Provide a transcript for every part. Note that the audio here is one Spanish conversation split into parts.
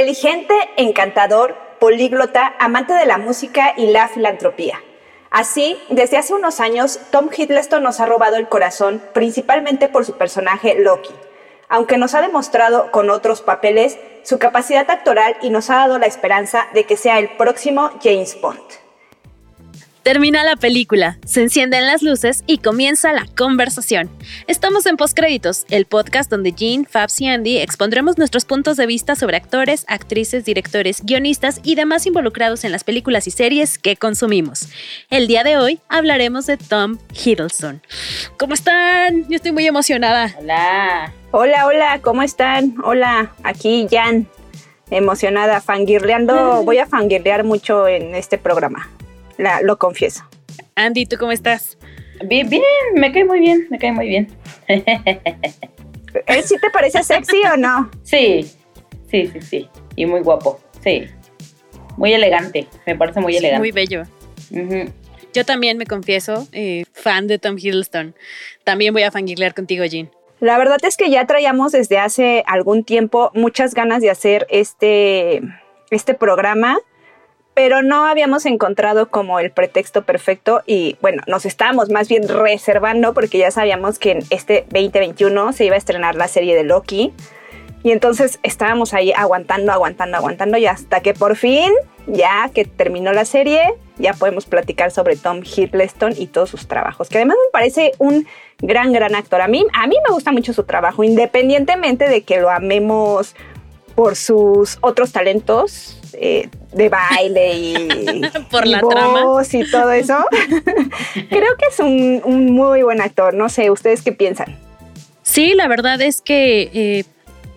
Inteligente, encantador, políglota, amante de la música y la filantropía. Así, desde hace unos años, Tom Hiddleston nos ha robado el corazón principalmente por su personaje Loki, aunque nos ha demostrado con otros papeles su capacidad actoral y nos ha dado la esperanza de que sea el próximo James Bond. Termina la película, se encienden las luces y comienza la conversación. Estamos en Postcréditos, el podcast donde Jean, Fabs y Andy expondremos nuestros puntos de vista sobre actores, actrices, directores, guionistas y demás involucrados en las películas y series que consumimos. El día de hoy hablaremos de Tom Hiddleston. ¿Cómo están? Yo estoy muy emocionada. Hola. Hola, hola, ¿cómo están? Hola, aquí Jan, emocionada, fangirleando. Voy a fangirlear mucho en este programa lo confieso. Andy, ¿tú cómo estás? Bien, bien, me cae muy bien, me cae muy bien. ¿Él sí te parece sexy o no? Sí, sí, sí, sí. Y muy guapo, sí. Muy elegante, me parece muy elegante. Muy bello. Yo también me confieso, eh, fan de Tom Hiddleston. También voy a fangirlear contigo, Jean. La verdad es que ya traíamos desde hace algún tiempo muchas ganas de hacer este, este programa pero no habíamos encontrado como el pretexto perfecto y bueno, nos estábamos más bien reservando porque ya sabíamos que en este 2021 se iba a estrenar la serie de Loki y entonces estábamos ahí aguantando, aguantando, aguantando y hasta que por fin, ya que terminó la serie, ya podemos platicar sobre Tom Hiddleston y todos sus trabajos, que además me parece un gran, gran actor. A mí, a mí me gusta mucho su trabajo, independientemente de que lo amemos por sus otros talentos eh, de baile y, por la trama y todo eso. Creo que es un, muy buen actor. No sé, ¿ustedes qué piensan? Sí, la verdad es que eh,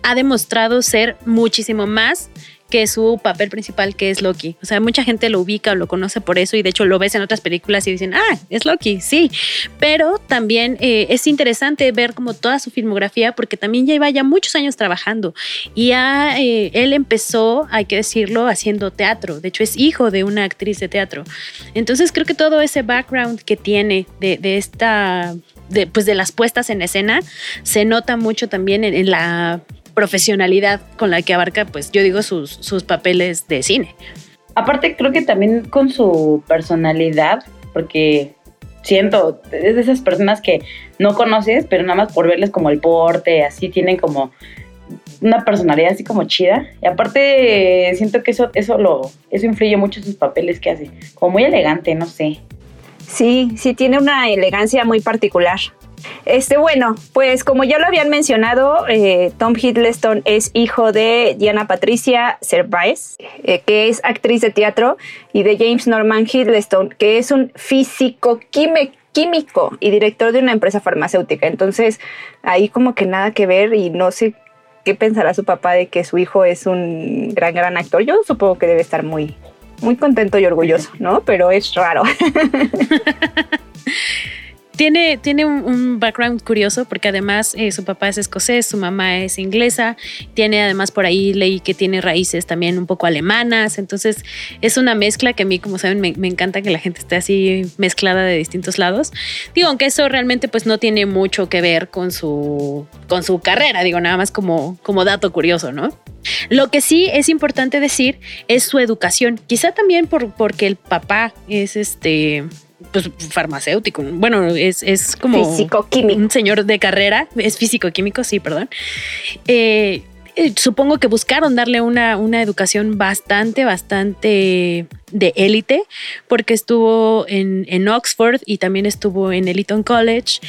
ha demostrado ser muchísimo más que su papel principal, que es Loki. O sea, mucha gente lo ubica o lo conoce por eso y de hecho lo ves en otras películas y dicen, ah, es Loki, sí. Pero también eh, es interesante ver como toda su filmografía porque también lleva ya muchos años trabajando y ya, eh, él empezó, hay que decirlo, haciendo teatro. De hecho, es hijo de una actriz de teatro. Entonces creo que todo ese background que tiene de, esta de, pues de las puestas en escena se nota mucho también en, la profesionalidad con la que abarca, pues yo digo, sus, sus papeles de cine. Aparte, creo que también con su personalidad, porque siento, es de esas personas que no conoces, pero nada más por verles como el porte, así tienen como una personalidad así como chida. Y aparte, siento que eso, eso lo, eso influye mucho en sus papeles que hace. Como muy elegante, no sé. Sí, sí, tiene una elegancia muy particular. Este, bueno, pues como ya lo habían mencionado, eh, Tom Hiddleston es hijo de Diana Patricia Cerváez, eh, que es actriz de teatro, y de James Norman Hiddleston, que es un físico químico y director de una empresa farmacéutica. Entonces, ahí como que nada que ver y no sé qué pensará su papá de que su hijo es un gran, gran actor. Yo supongo que debe estar muy, muy contento y orgulloso, ¿no? Pero es raro. Tiene, tiene un, background curioso porque además eh, su papá es escocés, su mamá es inglesa, tiene además por ahí leí que tiene raíces también un poco alemanas, entonces es una mezcla que a mí, como saben, me, encanta que la gente esté así mezclada de distintos lados. Digo, aunque eso realmente pues no tiene mucho que ver con su, con su carrera, digo, nada más como, como dato curioso, ¿no? Lo que sí es importante decir es su educación, quizá también por, porque el papá es este pues, farmacéutico. Bueno, es, es como físico-químico. un señor de carrera, es físico-químico, sí, perdón. Eh, eh, supongo que buscaron darle una, una educación bastante, bastante de élite, porque estuvo en, en, Oxford y también estuvo en el Eton College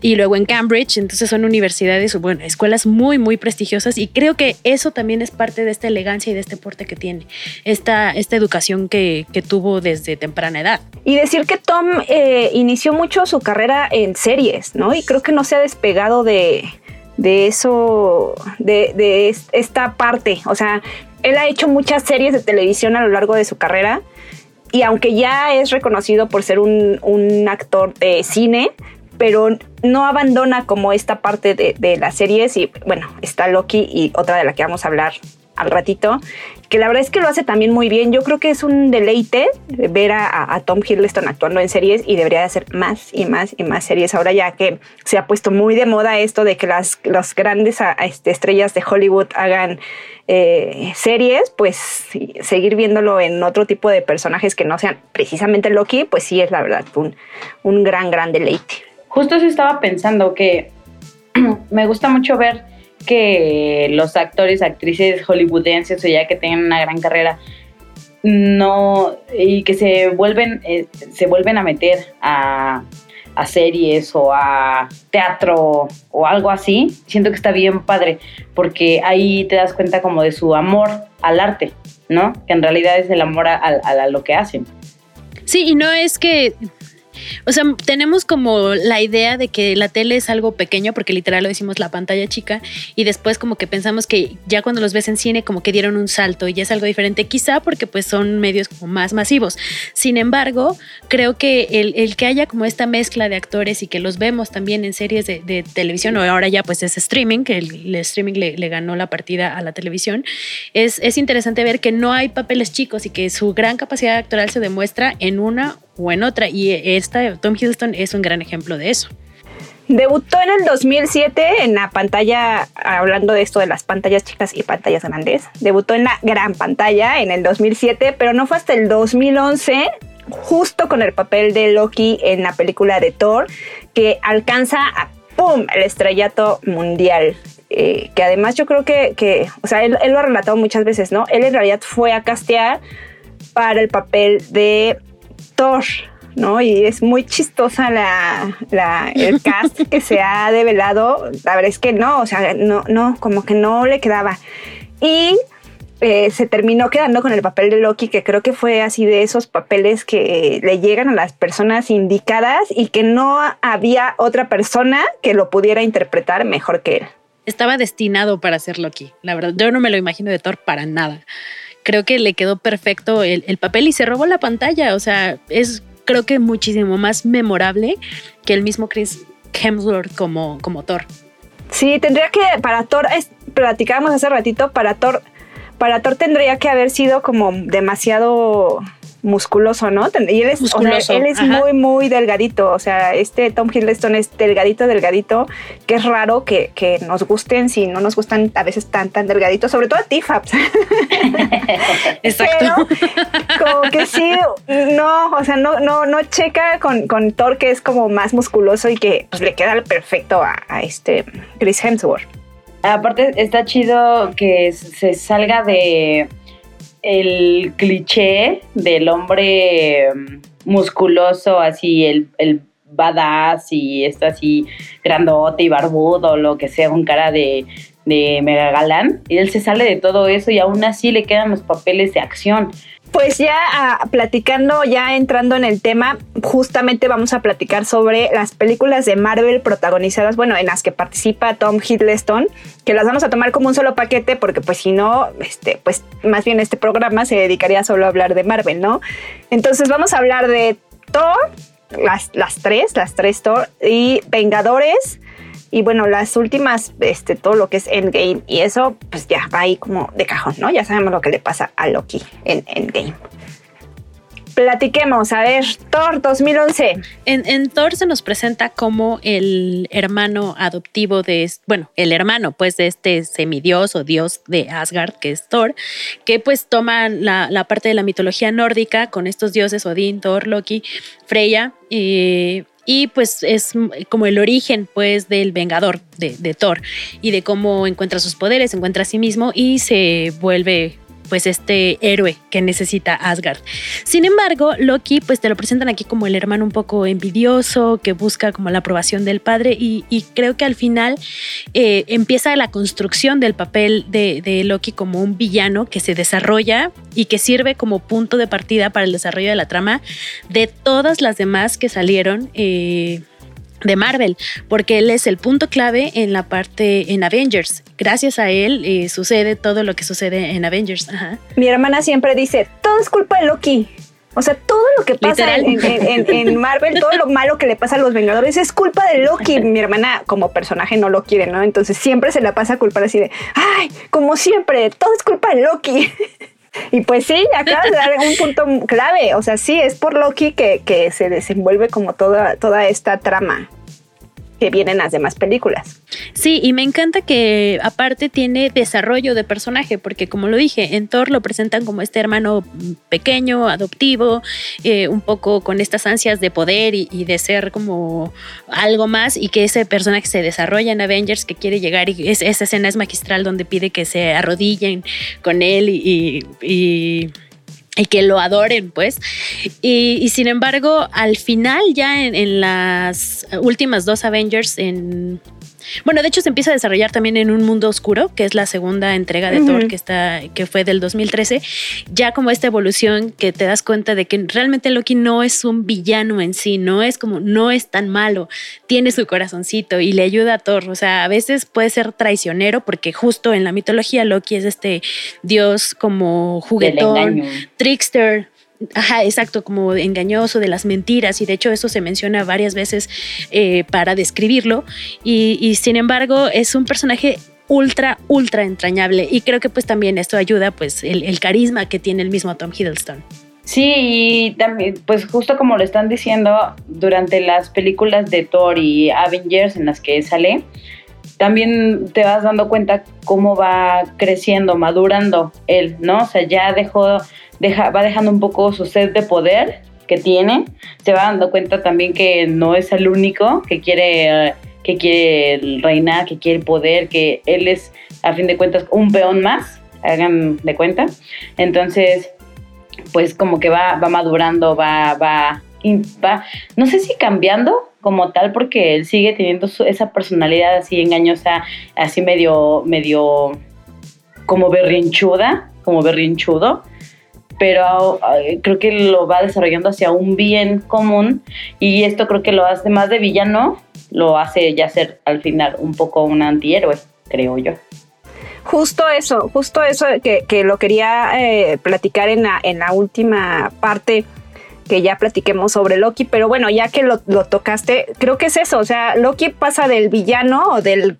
y luego en Cambridge. Entonces son universidades, bueno, escuelas muy, muy prestigiosas y creo que eso también es parte de esta elegancia y de este porte que tiene, esta, esta educación que, que tuvo desde temprana edad. Y decir que Tom eh, inició mucho su carrera en series, ¿no? Y creo que no se ha despegado de de eso, de, esta parte. O sea, él ha hecho muchas series de televisión a lo largo de su carrera y aunque ya es reconocido por ser un, actor de cine, pero no abandona como esta parte de, las series y bueno, está Loki y otra de la que vamos a hablar al ratito, que la verdad es que lo hace también muy bien. Yo creo que es un deleite ver a, Tom Hiddleston actuando en series y debería de hacer más y más y más series ahora ya que se ha puesto muy de moda esto de que las los grandes este, estrellas de Hollywood hagan eh, series, pues seguir viéndolo en otro tipo de personajes que no sean precisamente Loki, pues sí es la verdad un, un gran, gran deleite. Justo eso estaba pensando que me gusta mucho ver que los actores, actrices hollywoodenses o ya que tengan una gran carrera no y que se vuelven eh, se vuelven a meter a, series o a teatro o algo así siento que está bien padre porque ahí te das cuenta como de su amor al arte no que en realidad es el amor a lo que hacen. Sí y no es que o sea, tenemos como la idea de que la tele es algo pequeño, porque literal lo decimos la pantalla chica, y después como que pensamos que ya cuando los ves en cine como que dieron un salto y es algo diferente, quizá porque pues son medios como más masivos. Sin embargo, creo que el, que haya como esta mezcla de actores y que los vemos también en series de, televisión, o ahora ya pues es streaming, que el, streaming le, ganó la partida a la televisión, es, es interesante ver que no hay papeles chicos y que su gran capacidad actoral se demuestra en una o en otra. Y esta, Tom Hiddleston es un gran ejemplo de eso. Debutó en el 2007 en la pantalla, hablando de esto de las pantallas chicas y pantallas grandes. Debutó en la gran pantalla en el 2007, pero no fue hasta el 2011, justo con el papel de Loki en la película de Thor, que alcanza a ¡pum! el estrellato mundial. Eh, que además yo creo que, que o sea, él, él, lo ha relatado muchas veces, ¿no? Él en realidad fue a castear para el papel de Thor, ¿no? Y es muy chistosa la, el cast que se ha develado. La verdad es que no, o sea, no, no, como que no le quedaba. Y eh, se terminó quedando con el papel de Loki, que creo que fue así de esos papeles que le llegan a las personas indicadas y que no había otra persona que lo pudiera interpretar mejor que él. Estaba destinado para ser Loki, la verdad. Yo no me lo imagino de Thor para nada creo que le quedó perfecto el, papel y se robó la pantalla. O sea, es creo que muchísimo más memorable que el mismo Chris Hemsworth como, como Thor. Sí, tendría que, para Thor, platicábamos hace ratito, para Thor, para Thor tendría que haber sido como demasiado musculoso, ¿no? Y él es, él es muy, muy delgadito. O sea, este Tom Hiddleston es delgadito, delgadito, que es raro que, nos gusten si no nos gustan a veces tan, tan delgaditos, sobre todo a ti, Fabs. Exacto. como que sí, no, o sea, no, no, no checa con, con Thor, que es como más musculoso y que pues, le queda perfecto a, a este Chris Hemsworth. Aparte, está chido que se salga de el cliché del hombre mm, musculoso, así el, el badass y está así grandote y barbudo, lo que sea, un cara de, de mega galán. Y él se sale de todo eso y aún así le quedan los papeles de acción. Pues ya ah, platicando, ya entrando en el tema, justamente vamos a platicar sobre las películas de Marvel protagonizadas, bueno, en las que participa Tom Hiddleston, que las vamos a tomar como un solo paquete, porque pues si no, este, pues más bien este programa se dedicaría solo a hablar de Marvel, ¿no? Entonces vamos a hablar de Thor, las, las tres, las tres Thor, y Vengadores, y bueno, las últimas, este, todo lo que es Endgame y eso, pues ya va ahí como de cajón, ¿no? Ya sabemos lo que le pasa a Loki en Endgame. Platiquemos, a ver, Thor 2011. En, en, Thor se nos presenta como el hermano adoptivo de, bueno, el hermano pues de este semidios o dios de Asgard, que es Thor, que pues toma la, la parte de la mitología nórdica con estos dioses Odín, Thor, Loki, Freya, y y pues es como el origen pues del vengador de, de, Thor y de cómo encuentra sus poderes, encuentra a sí mismo y se vuelve pues este héroe que necesita Asgard. Sin embargo, Loki pues te lo presentan aquí como el hermano un poco envidioso que busca como la aprobación del padre y, creo que al final eh, empieza la construcción del papel de, Loki como un villano que se desarrolla y que sirve como punto de partida para el desarrollo de la trama de todas las demás que salieron. Eh, de Marvel, porque él es el punto clave en la parte en Avengers. Gracias a él eh, sucede todo lo que sucede en Avengers. Mi hermana siempre dice, todo es culpa de Loki. O sea, todo lo que pasa en, Marvel, todo lo malo que le pasa a los Vengadores es culpa de Loki. Mi hermana como personaje no lo quiere, ¿no? Entonces siempre se la pasa a culpar así de, ay, como siempre, todo es culpa de Loki. Y pues sí, acabas de dar un punto clave. O sea, sí, es por Loki que, que se desenvuelve como toda, toda esta trama que vienen las demás películas. Sí, y me encanta que aparte tiene desarrollo de personaje, porque como lo dije, en Thor lo presentan como este hermano pequeño, adoptivo, eh, un poco con estas ansias de poder y, de ser como algo más, y que ese personaje se desarrolla en Avengers, que quiere llegar, y esa escena es magistral donde pide que se arrodillen con él y y que lo adoren, pues. Y, sin embargo, al final, ya en, las últimas dos Avengers, en bueno, de hecho se empieza a desarrollar también en Un Mundo Oscuro, que es la segunda entrega de Thor que está que fue del 2013, ya como esta evolución que te das cuenta de que realmente Loki no es un villano en sí, no es como no es tan malo, tiene su corazoncito y le ayuda a Thor, o sea, a veces puede ser traicionero porque justo en la mitología Loki es este dios como juguetón, trickster, Ajá, exacto, como engañoso de las mentiras y de hecho eso se menciona varias veces eh, para describirlo y, sin embargo es un personaje ultra, ultra entrañable y creo que pues también esto ayuda pues el, carisma que tiene el mismo Tom Hiddleston. Sí, y también, pues justo como lo están diciendo, durante las películas de Thor y Avengers en las que sale, también te vas dando cuenta cómo va creciendo, madurando él, ¿no? O sea, ya dejó va dejando un poco su sed de poder que tiene, se va dando cuenta también que no es el único que quiere, que quiere reinar, que quiere poder, que él es a fin de cuentas un peón más, hagan de cuenta. Entonces, pues como que va, va madurando, va, va, va, no sé si cambiando como tal, porque él sigue teniendo esa personalidad así engañosa, así medio, medio como berrinchuda, como berrinchudo pero creo que lo va desarrollando hacia un bien común y esto creo que lo hace más de villano, lo hace ya ser al final un poco un antihéroe, creo yo. Justo eso, justo eso que, lo quería eh, platicar en la, en la última parte que ya platiquemos sobre Loki, pero bueno, ya que lo, lo, tocaste, creo que es eso, o sea, Loki pasa del villano o del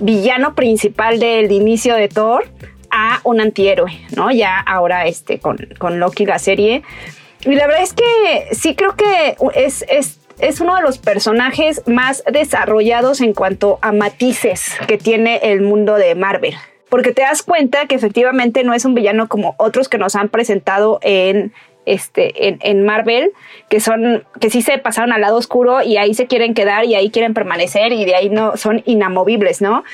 villano principal del inicio de Thor a un antihéroe, ¿no? Ya ahora este, con, con Loki la serie. Y la verdad es que sí creo que es, es, es uno de los personajes más desarrollados en cuanto a matices que tiene el mundo de Marvel. Porque te das cuenta que efectivamente no es un villano como otros que nos han presentado en, este, en, en, Marvel, que son, que sí se pasaron al lado oscuro y ahí se quieren quedar y ahí quieren permanecer y de ahí no son inamovibles, ¿no?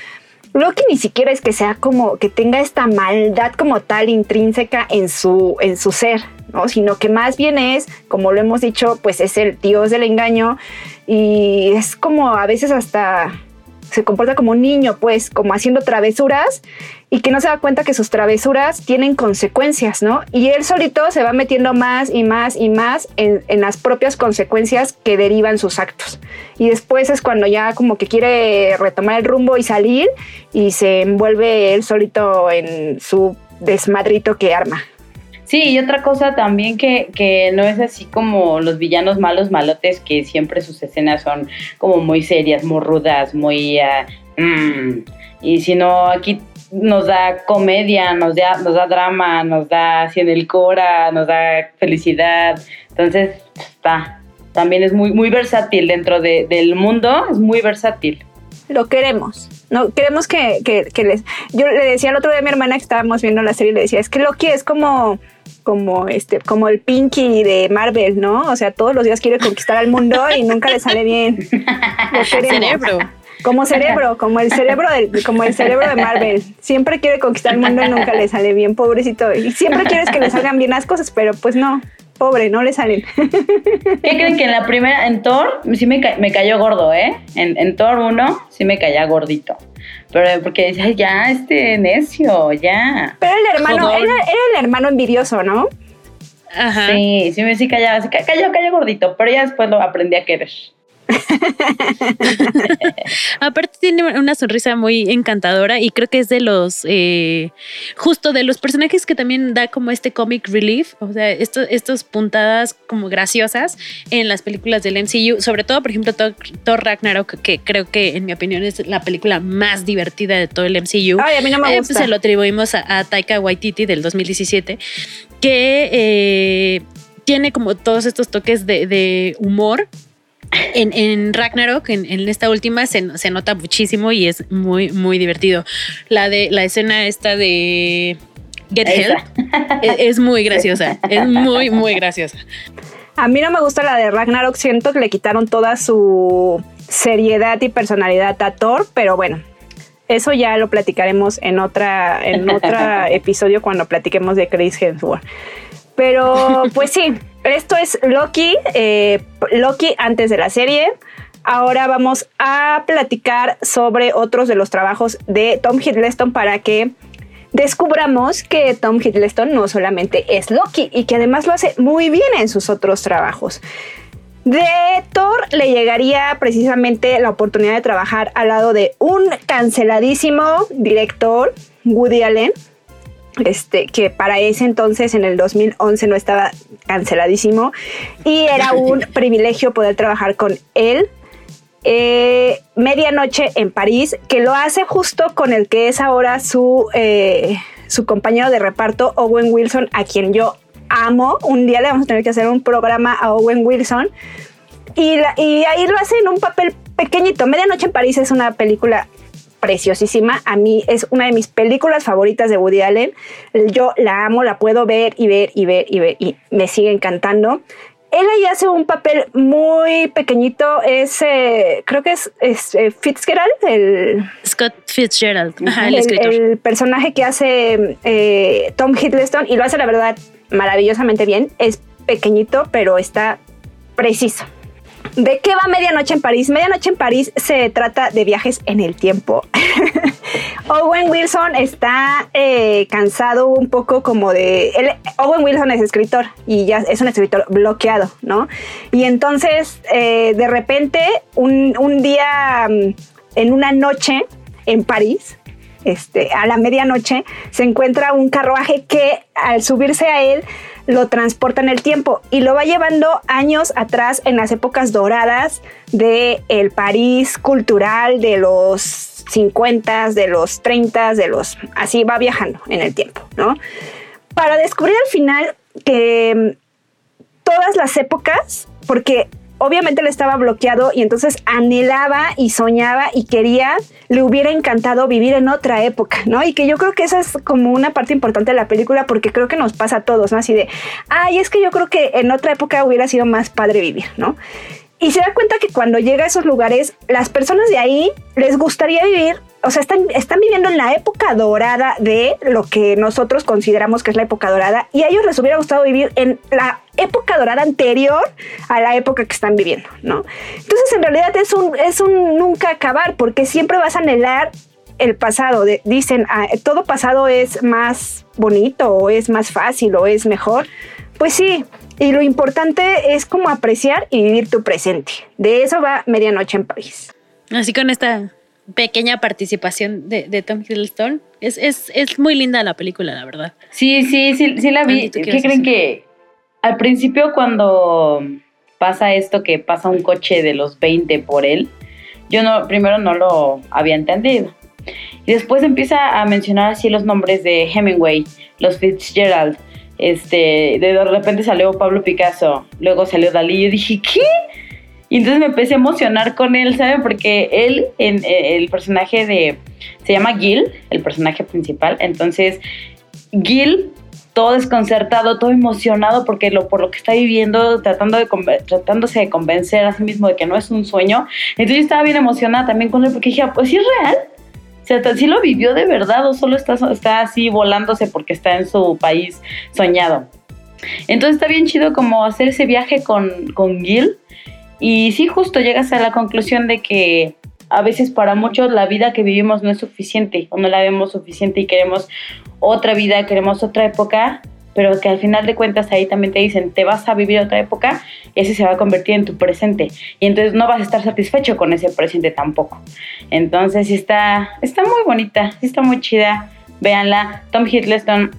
Loki ni siquiera es que sea como que tenga esta maldad como tal intrínseca en su, en su ser, ¿no? Sino que más bien es, como lo hemos dicho, pues es el dios del engaño y es como a veces hasta se comporta como un niño, pues, como haciendo travesuras y que no se da cuenta que sus travesuras tienen consecuencias, ¿no? Y él solito se va metiendo más y más y más en, las propias consecuencias que derivan sus actos. Y después es cuando ya como que quiere retomar el rumbo y salir y se envuelve él solito en su desmadrito que arma. Sí, y otra cosa también que, que, no es así como los villanos malos malotes, que siempre sus escenas son como muy serias, muy rudas, muy... Uh, y sino aquí nos da comedia, nos da, nos da drama, nos da así en el cora, nos da felicidad. Entonces, está. También es muy, muy versátil dentro del mundo, es muy versátil. Lo queremos. No, queremos que, que, les. Yo le decía el otro día a mi hermana que estábamos viendo la serie, le decía, es que Loki es como como este como el Pinky de Marvel, ¿no? O sea, todos los días quiere conquistar al mundo y nunca le sale bien. Cerebro. Como cerebro, como el cerebro de, como el cerebro de Marvel. Siempre quiere conquistar el mundo y nunca le sale bien, pobrecito. Y siempre quieres que le salgan bien las cosas, pero pues no, pobre, no le salen. ¿Qué creen que en la primera, en Thor, sí me, me cayó gordo, ¿eh? En, en Thor 1 sí me caía gordito. Pero porque decía, ya, este necio, ya. Pero el hermano, era, el hermano envidioso, ¿no? Ajá. Sí, sí me sí callaba, sí cayó, cayó gordito, pero ya después lo aprendí a querer. Aparte tiene una sonrisa muy encantadora y creo que es de los, eh, justo de los personajes que también da como este comic relief, o sea, estos, estos puntadas como graciosas en las películas del MCU, sobre todo, por ejemplo, Thor, Ragnarok, que creo que en mi opinión es la película más divertida de todo el MCU. Ay, a mí no me Eh, gusta. pues se lo atribuimos a, a Taika Waititi del 2017, que eh, tiene como todos estos toques de, de humor. En, en Ragnarok, en, en esta última, se, se nota muchísimo y es muy, muy divertido. La de la escena esta de Get Help es, es muy graciosa. Es muy, muy graciosa. A mí no me gusta la de Ragnarok, siento que le quitaron toda su seriedad y personalidad a Thor, pero bueno, eso ya lo platicaremos en otra en otro episodio cuando platiquemos de Chris Hemsworth. Pero pues sí, esto es Loki, eh, Loki antes de la serie. Ahora vamos a platicar sobre otros de los trabajos de Tom Hiddleston para que descubramos que Tom Hiddleston no solamente es Loki y que además lo hace muy bien en sus otros trabajos. De Thor le llegaría precisamente la oportunidad de trabajar al lado de un canceladísimo director, Woody Allen, este, que para ese entonces, en el 2011, no estaba canceladísimo y era un privilegio poder trabajar con él. Eh, Medianoche en París, que lo hace justo con el que es ahora su, eh, su compañero de reparto, Owen Wilson, a quien yo amo. Un día le vamos a tener que hacer un programa a Owen Wilson. Y, la- y ahí lo hace en un papel pequeñito. Medianoche en París es una película preciosísima. A mí es una de mis películas favoritas de Woody Allen. Yo la amo, la puedo ver y ver y ver y ver y me sigue encantando. Él ahí hace un papel muy pequeñito. Es, eh, creo que es, es, eh, Fitzgerald, el, Scott Fitzgerald, ajá, el, el, escritor. el personaje que hace eh, Tom Hiddleston y lo hace la verdad maravillosamente bien. Es pequeñito, pero está preciso. ¿De qué va Medianoche en París? Medianoche en París se trata de viajes en el tiempo. Owen Wilson está eh, cansado un poco como de... él- Owen Wilson es escritor y ya es un escritor bloqueado, ¿no? Y entonces eh, de repente un, un día mm, en una noche en París, este, a la medianoche, se encuentra un carruaje que al subirse a él lo transporta en el tiempo y lo va llevando años atrás en las épocas doradas de el París cultural de los 50, de los 30, de los así va viajando en el tiempo, ¿no? Para descubrir al final que mm, todas las épocas, porque obviamente él estaba bloqueado y entonces anhelaba y soñaba y quería, le hubiera encantado vivir en otra época, ¿no? Y que yo creo que esa es como una parte importante de la película porque creo que nos pasa a todos, ¿no? Así de, ay, es que yo creo que en otra época hubiera sido más padre vivir, ¿no? Y se da cuenta que cuando llega a esos lugares, las personas de ahí les gustaría vivir, o sea, están, están viviendo en la época dorada de lo que nosotros consideramos que es la época dorada, y a ellos les hubiera gustado vivir en la época dorada anterior a la época que están viviendo, ¿no? Entonces, en realidad es un, es un nunca acabar, porque siempre vas a anhelar el pasado. De- dicen, ah, todo pasado es más bonito, o es más fácil, o es mejor. Pues sí, y lo importante es como apreciar y vivir tu presente. De eso va Medianoche en París. Así con esta pequeña participación de, de Tom Hiddleston. Es, es, es muy linda la película, la verdad. Sí, sí, sí, sí la vi. Andy, ¿tú qué ¿Qué vas a creen decir? que al principio cuando pasa esto que pasa un coche de los 20 por él, yo no primero no lo había entendido. Y después empieza a mencionar así los nombres de Hemingway, los Fitzgerald, este, de repente salió Pablo Picasso, luego salió Dalí, y yo dije, ¿qué? Y entonces me empecé a emocionar con él, ¿saben? Porque él, en, eh, el personaje de, se llama Gil, el personaje principal, entonces Gil, todo desconcertado, todo emocionado porque lo, por lo que está viviendo, tratando de tratándose de convencer a sí mismo de que no es un sueño. Entonces yo estaba bien emocionada también con él porque dije, ah, pues sí es real. O sea, ¿sí lo vivió de verdad o solo está, está así volándose porque está en su país soñado? Entonces está bien chido como hacer ese viaje con, con Gil. Y sí, justo llegas a la conclusión de que a veces para muchos la vida que vivimos no es suficiente o no la vemos suficiente y queremos otra vida, queremos otra época, pero que al final de cuentas ahí también te dicen, te vas a vivir otra época y ese se va a convertir en tu presente. Y entonces no vas a estar satisfecho con ese presente tampoco. Entonces está, está muy bonita, está muy chida. Véanla. Tom Hiddleston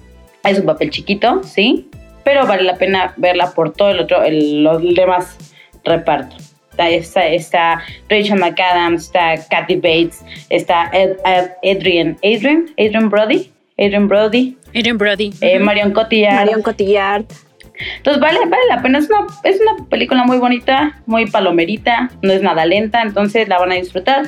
es un papel chiquito, sí, pero vale la pena verla por todo el otro, el, los demás reparto. Está, está, Rachel McAdams, está Kathy Bates, está Adrian, Adrian, Adrian Brody, Adrian Brody, Adrian Brody, eh, Marion Cotillard. Marion Cotillard. Entonces vale, vale la pena, es una, es una película muy bonita, muy palomerita, no es nada lenta, entonces la van a disfrutar,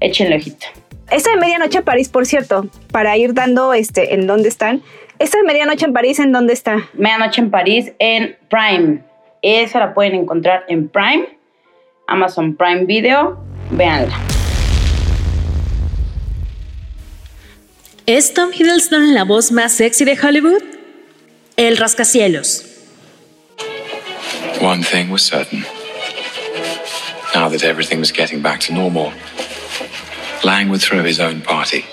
échenle ojito. Esta de Medianoche en París, por cierto, para ir dando este en dónde están. Esta de Medianoche en París, ¿en dónde está? Medianoche en París en Prime. Esa la pueden encontrar en Prime, Amazon Prime Video. Véanla. ¿Es Tom Hiddleston la voz más sexy de Hollywood? El rascacielos. One thing was certain. Now that everything was getting back to normal, Lang would throw his own party.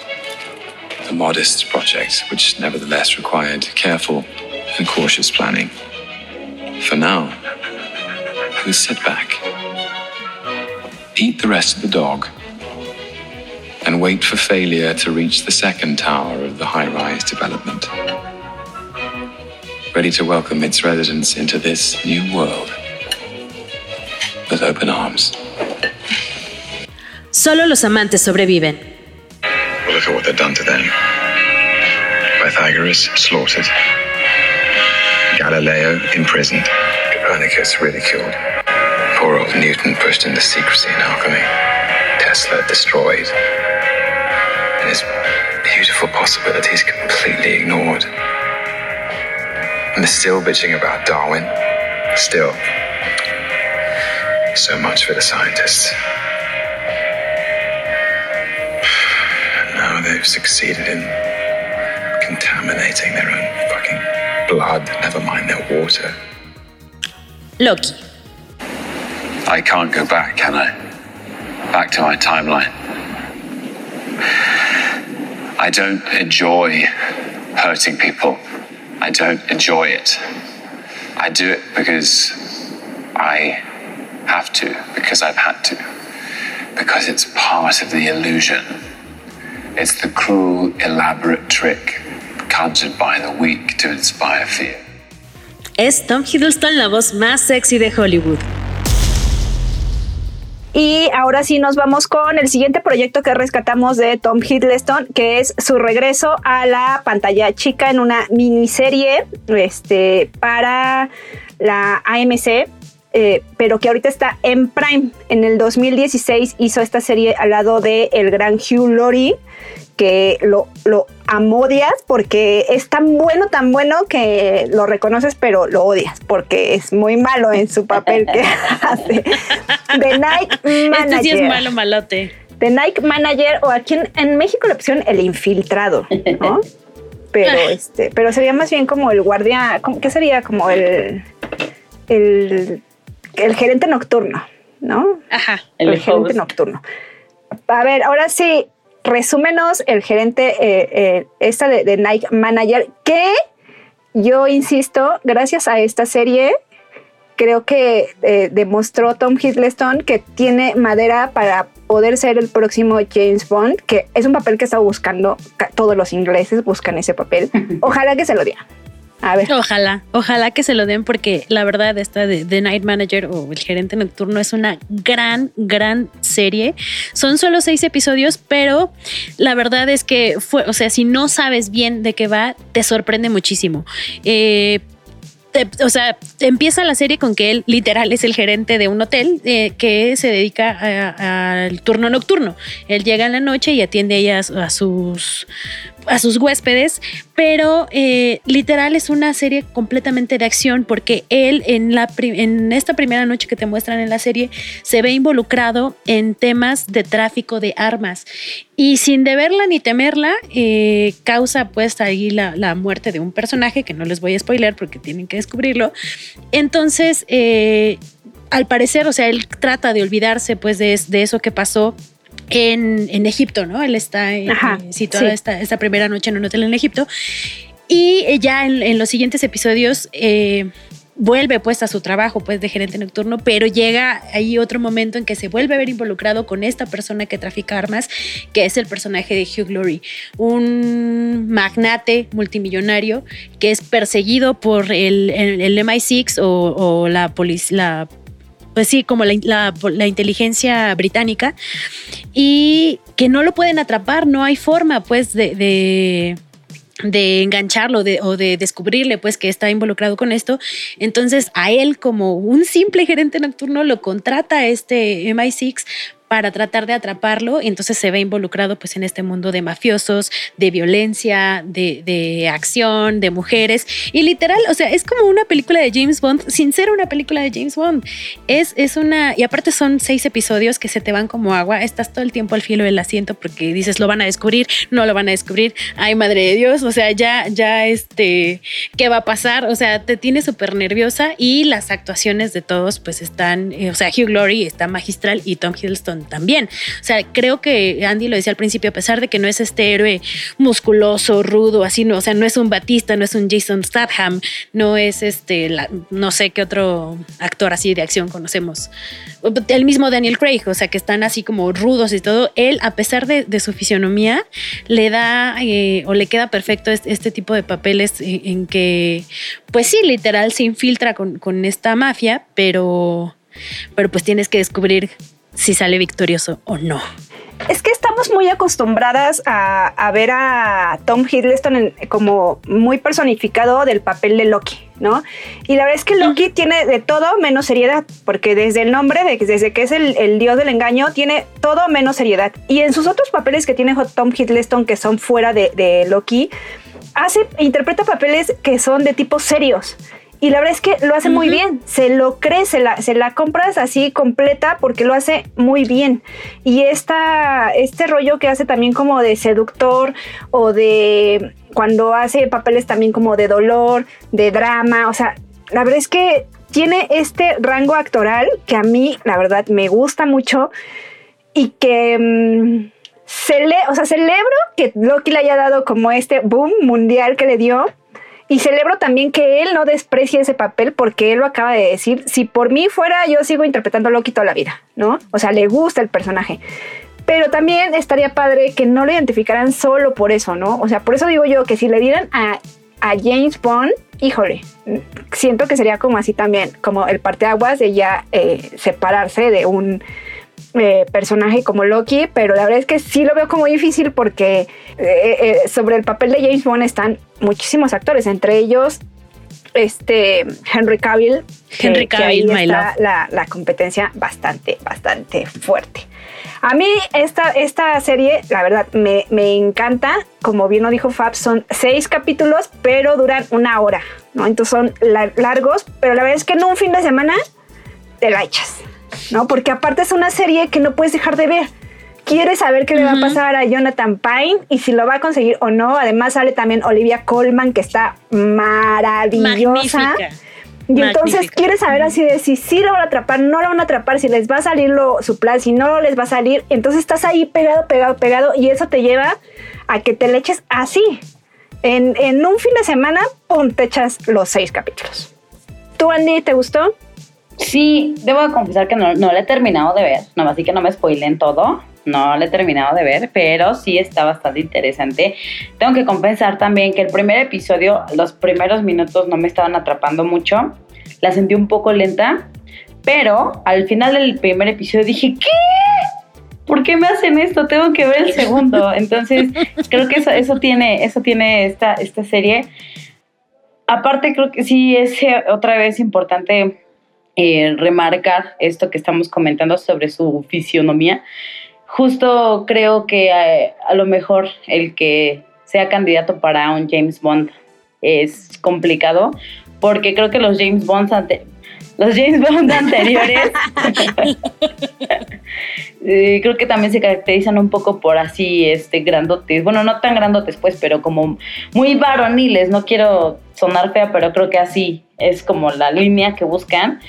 A modest project, which nevertheless required careful and cautious planning. For now, would sit back, eat the rest of the dog, and wait for failure to reach the second tower of the high rise development. Ready to welcome its residents into this new world with open arms. Solo los amantes sobreviven. Well, look at what they've done to them. Pythagoras slaughtered. Galileo imprisoned. Copernicus ridiculed. Poor old Newton pushed into secrecy and alchemy. Tesla destroyed. And his beautiful possibilities completely ignored. And they're still bitching about Darwin. Still. So much for the scientists. Now they've succeeded in contaminating their own fucking blood, never mind their water. Loki. I can't go back, can I? Back to my timeline. I don't enjoy hurting people. I don't enjoy it. I do it because I have to, because I've had to, because it's part of the illusion. It's the cruel, elaborate trick conjured by the weak to inspire fear. Es Tom Hiddleston la voz más sexy de Hollywood. Y ahora sí nos vamos con el siguiente proyecto que rescatamos de Tom Hiddleston, que es su regreso a la pantalla chica en una miniserie este, para la AMC. eh, pero que ahorita está en Prime. En el 2016 hizo esta serie al lado de el gran Hugh Laurie, que lo, lo amodias porque es tan bueno, tan bueno que lo reconoces, pero lo odias porque es muy malo en su papel que hace. The Night Manager. Este sí es malo, malote. The Night Manager, o aquí en, en México la opción el infiltrado, ¿no? Pero este, pero sería más bien como el guardia, ¿cómo- ¿qué sería? Como el, el, el gerente nocturno, ¿no? Ajá. El gerente host. nocturno. A ver, ahora sí, resúmenos el gerente, eh, eh, esta de, de Night Manager, que yo insisto, gracias a esta serie, creo que eh, demostró Tom Hiddleston que tiene madera para poder ser el próximo James Bond, que es un papel que estaba buscando, ca- todos los ingleses buscan ese papel. Ojalá que se lo dieran. A ver. Ojalá, ojalá que se lo den porque la verdad esta de The Night Manager o El Gerente Nocturno es una gran, gran serie. Son solo seis episodios, pero la verdad es que fue, o sea, si no sabes bien de qué va, te sorprende muchísimo. Eh, o sea, empieza la serie con que él literal es el gerente de un hotel eh, que se dedica al turno nocturno. Él llega en la noche y atiende a, a sus a sus huéspedes, pero eh, literal es una serie completamente de acción porque él en, esta primera noche que te muestran en la serie se ve involucrado en temas de tráfico de armas y sin deberla ni temerla eh, causa pues ahí la, muerte de un personaje que no les voy a spoiler porque tienen que descubrirlo. Entonces, eh, al parecer, o sea, él trata de olvidarse pues de, es- de eso que pasó en, en Egipto, ¿no? Él está eh, Ajá, situado sí. esta, esta primera noche en un hotel en Egipto. Y eh, ya en, los siguientes episodios eh, vuelve pues a su trabajo pues de gerente nocturno, pero llega ahí otro momento en que se vuelve a ver involucrado con esta persona que trafica armas, que es el personaje de Hugh Glory, un magnate multimillonario que es perseguido por el, MI6 o, la policía, pues sí, como la, la, inteligencia británica, y que no lo pueden atrapar, no hay forma pues de de engancharlo o de descubrirle pues que está involucrado con esto. Entonces a él como un simple gerente nocturno lo contrata este MI6 para tratar de atraparlo y entonces se ve involucrado pues en este mundo de mafiosos, de violencia, de, acción, de mujeres y literal, o sea, es como una película de James Bond sin ser una película de James Bond. Es, es una, y aparte son seis episodios que se te van como agua, estás todo el tiempo al filo del asiento porque dices lo van a descubrir, no lo van a descubrir, ay madre de Dios, o sea, ya, ya este, ¿qué va a pasar? O sea, te tiene súper nerviosa y las actuaciones de todos pues están, eh, o sea, Hugh Glory está magistral y Tom Hiddleston también. O sea, creo que Andy lo decía al principio, a pesar de que no es este héroe musculoso, rudo, así, no, o sea, no es un Batista, no es un Jason Statham, no es este, no sé qué otro actor así de acción conocemos. El mismo Daniel Craig, o sea, que están así como rudos y todo. Él, a pesar de, su fisionomía, le da eh, o le queda perfecto este, tipo de papeles en, que, pues sí, literal se infiltra con, con esta mafia, pero, pero pues tienes que descubrir si sale victorioso o no. Es que estamos muy acostumbradas a, ver a Tom Hiddleston como muy personificado del papel de Loki, ¿no? Y la verdad es que Loki tiene de todo menos seriedad, porque desde el nombre, desde que es el, dios del engaño, tiene todo menos seriedad. Y en sus otros papeles que tiene Tom Hiddleston, que son fuera de, de Loki, hace, interpreta papeles que son de tipo serios. Y la verdad es que lo hace muy bien, se lo crees, se la, se la compras así completa porque lo hace muy bien. Y esta, este rollo que hace también como de seductor o de cuando hace papeles también como de dolor, de drama, o sea, la verdad es que tiene este rango actoral que a mí, la verdad, me gusta mucho y que... Mm, se le, o sea, celebro que Loki le haya dado como este boom mundial que le dio, y celebro también que él no desprecie ese papel porque él lo acaba de decir. Si por mí fuera, yo sigo interpretando Loki toda la vida, ¿no? O sea, le gusta el personaje. Pero también estaría padre que no lo identificaran solo por eso, ¿no? O sea, por eso digo yo que si le dieran a, a James Bond, híjole, siento que sería como así también, como el parteaguas de ya eh, separarse de un eh, personaje como Loki, pero la verdad es que sí lo veo como difícil porque eh, eh, sobre el papel de James Bond están muchísimos actores, entre ellos este Henry Cavill. Henry Cavill, está la, competencia bastante, bastante fuerte. A mí esta, esta serie, la verdad, me, encanta. Como bien lo dijo Fab, son seis capítulos, pero duran una hora, ¿no? Entonces son largos, pero la verdad es que en un fin de semana te la echas. ¿No? Porque aparte es una serie que no puedes dejar de ver. Quieres saber qué le va a pasar a Jonathan Pine y si lo va a conseguir o no. Además sale también Olivia Colman, que está maravillosa. Y entonces quieres saber así de si sí lo van a atrapar, no lo van a atrapar, si les va a salir lo, su plan, si no les va a salir. Entonces estás ahí pegado, pegado, pegado y eso te lleva a que te le eches así. En, en un fin de semana, pum, te echas los seis capítulos. ¿Tú, Andy, te gustó? Sí, debo confesar que no, no lo he terminado de ver, nomás así que no me spoilen todo, no lo he terminado de ver, pero sí está bastante interesante. Tengo que compensar también que el primer episodio, los primeros minutos no me estaban atrapando mucho, la sentí un poco lenta, pero al final del primer episodio dije, ¿qué? ¿Por qué me hacen esto? Tengo que ver el segundo. Entonces, creo que eso, eso tiene, eso tiene esta, esta serie. Aparte, creo que sí es eh, otra vez importante eh, esto que estamos comentando sobre su fisionomía. Justo creo que eh, a, lo mejor el que sea candidato para un James Bond es complicado, porque creo que los James Bonds los James Bond anteriores eh, creo que también se caracterizan un poco por así este grandotes. Bueno no tan grandotes pues pero como muy varoniles. No quiero sonar fea pero creo que así es como la línea que buscan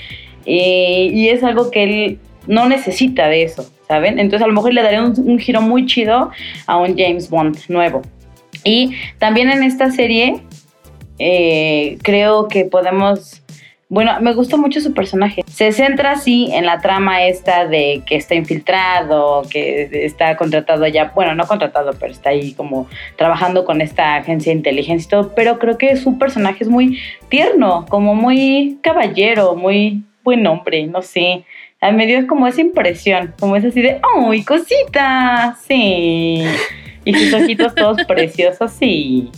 eh, y es algo que él no necesita de eso, ¿saben? Entonces a lo mejor le daría un, giro muy chido a un James Bond nuevo. Y también en esta serie eh, creo que podemos bueno, me gustó mucho su personaje. Se centra así en la trama esta de que está infiltrado, que está contratado ya, bueno, no contratado, pero está ahí como trabajando con esta agencia de inteligencia y todo, pero creo que su personaje es muy tierno, como muy caballero, muy buen hombre, no sé. A me dio como esa impresión, como es así de, ¡ay, cosita! Sí. Y sus ojitos todos preciosos, sí.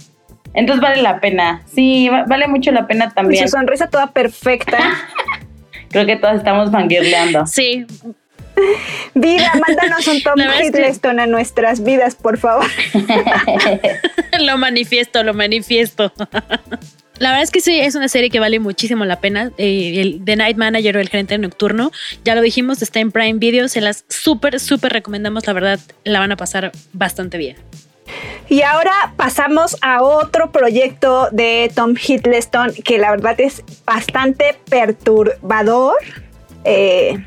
Entonces vale la pena. Sí, vale mucho la pena también. su sonrisa toda perfecta. Creo que todos estamos fangirleando. Sí. Vida, mándanos un Tom Hiddleston a nuestras vidas, por favor. lo manifiesto, lo manifiesto. La verdad es que sí, es una serie que vale muchísimo la pena. Eh, el The Night Manager o El Gerente Nocturno, ya lo dijimos, está en Prime Video. Se las súper, súper recomendamos. La verdad, la van a pasar bastante bien. Y ahora pasamos a otro proyecto de Tom Hiddleston que la verdad es bastante perturbador. Eh,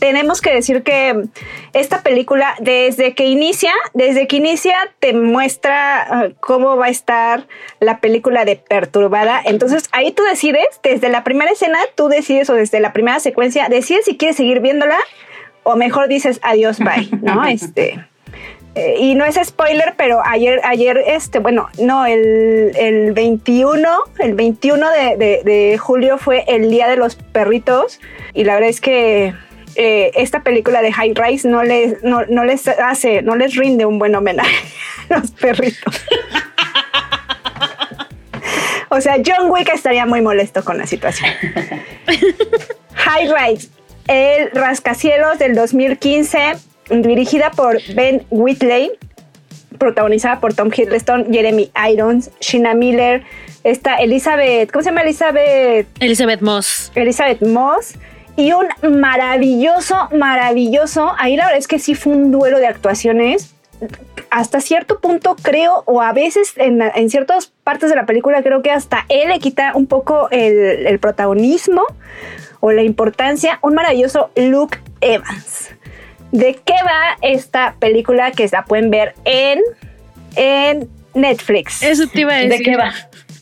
tenemos que decir que esta película, desde que inicia, desde que inicia, te muestra uh, cómo va a estar la película de perturbada. Entonces ahí tú decides, desde la primera escena, tú decides, o desde la primera secuencia, decides si quieres seguir viéndola o mejor dices adiós, bye, ¿no? Este. Eh, y no es spoiler, pero ayer, ayer, este, bueno, no, el, el 21, el 21 de, de, julio fue el Día de los Perritos y la verdad es que eh, esta película de High Rise no les, no, no les hace, no les rinde un buen homenaje a los perritos. o sea, John Wick estaría muy molesto con la situación. High Rise, el rascacielos del 2015 dirigida por Ben Whitley, protagonizada por Tom Hiddleston, Jeremy Irons, Sheena Miller, está Elizabeth, ¿cómo se llama Elizabeth? Elizabeth Moss. Elizabeth Moss. Y un maravilloso, maravilloso, ahí la verdad es que sí fue un duelo de actuaciones. Hasta cierto punto creo, o a veces en, ciertas partes de la película creo que hasta él le quita un poco el, el protagonismo o la importancia. Un maravilloso Luke Evans. ¿De qué va esta película que la pueden ver en, en Netflix? Eso te iba a decir. ¿De qué va?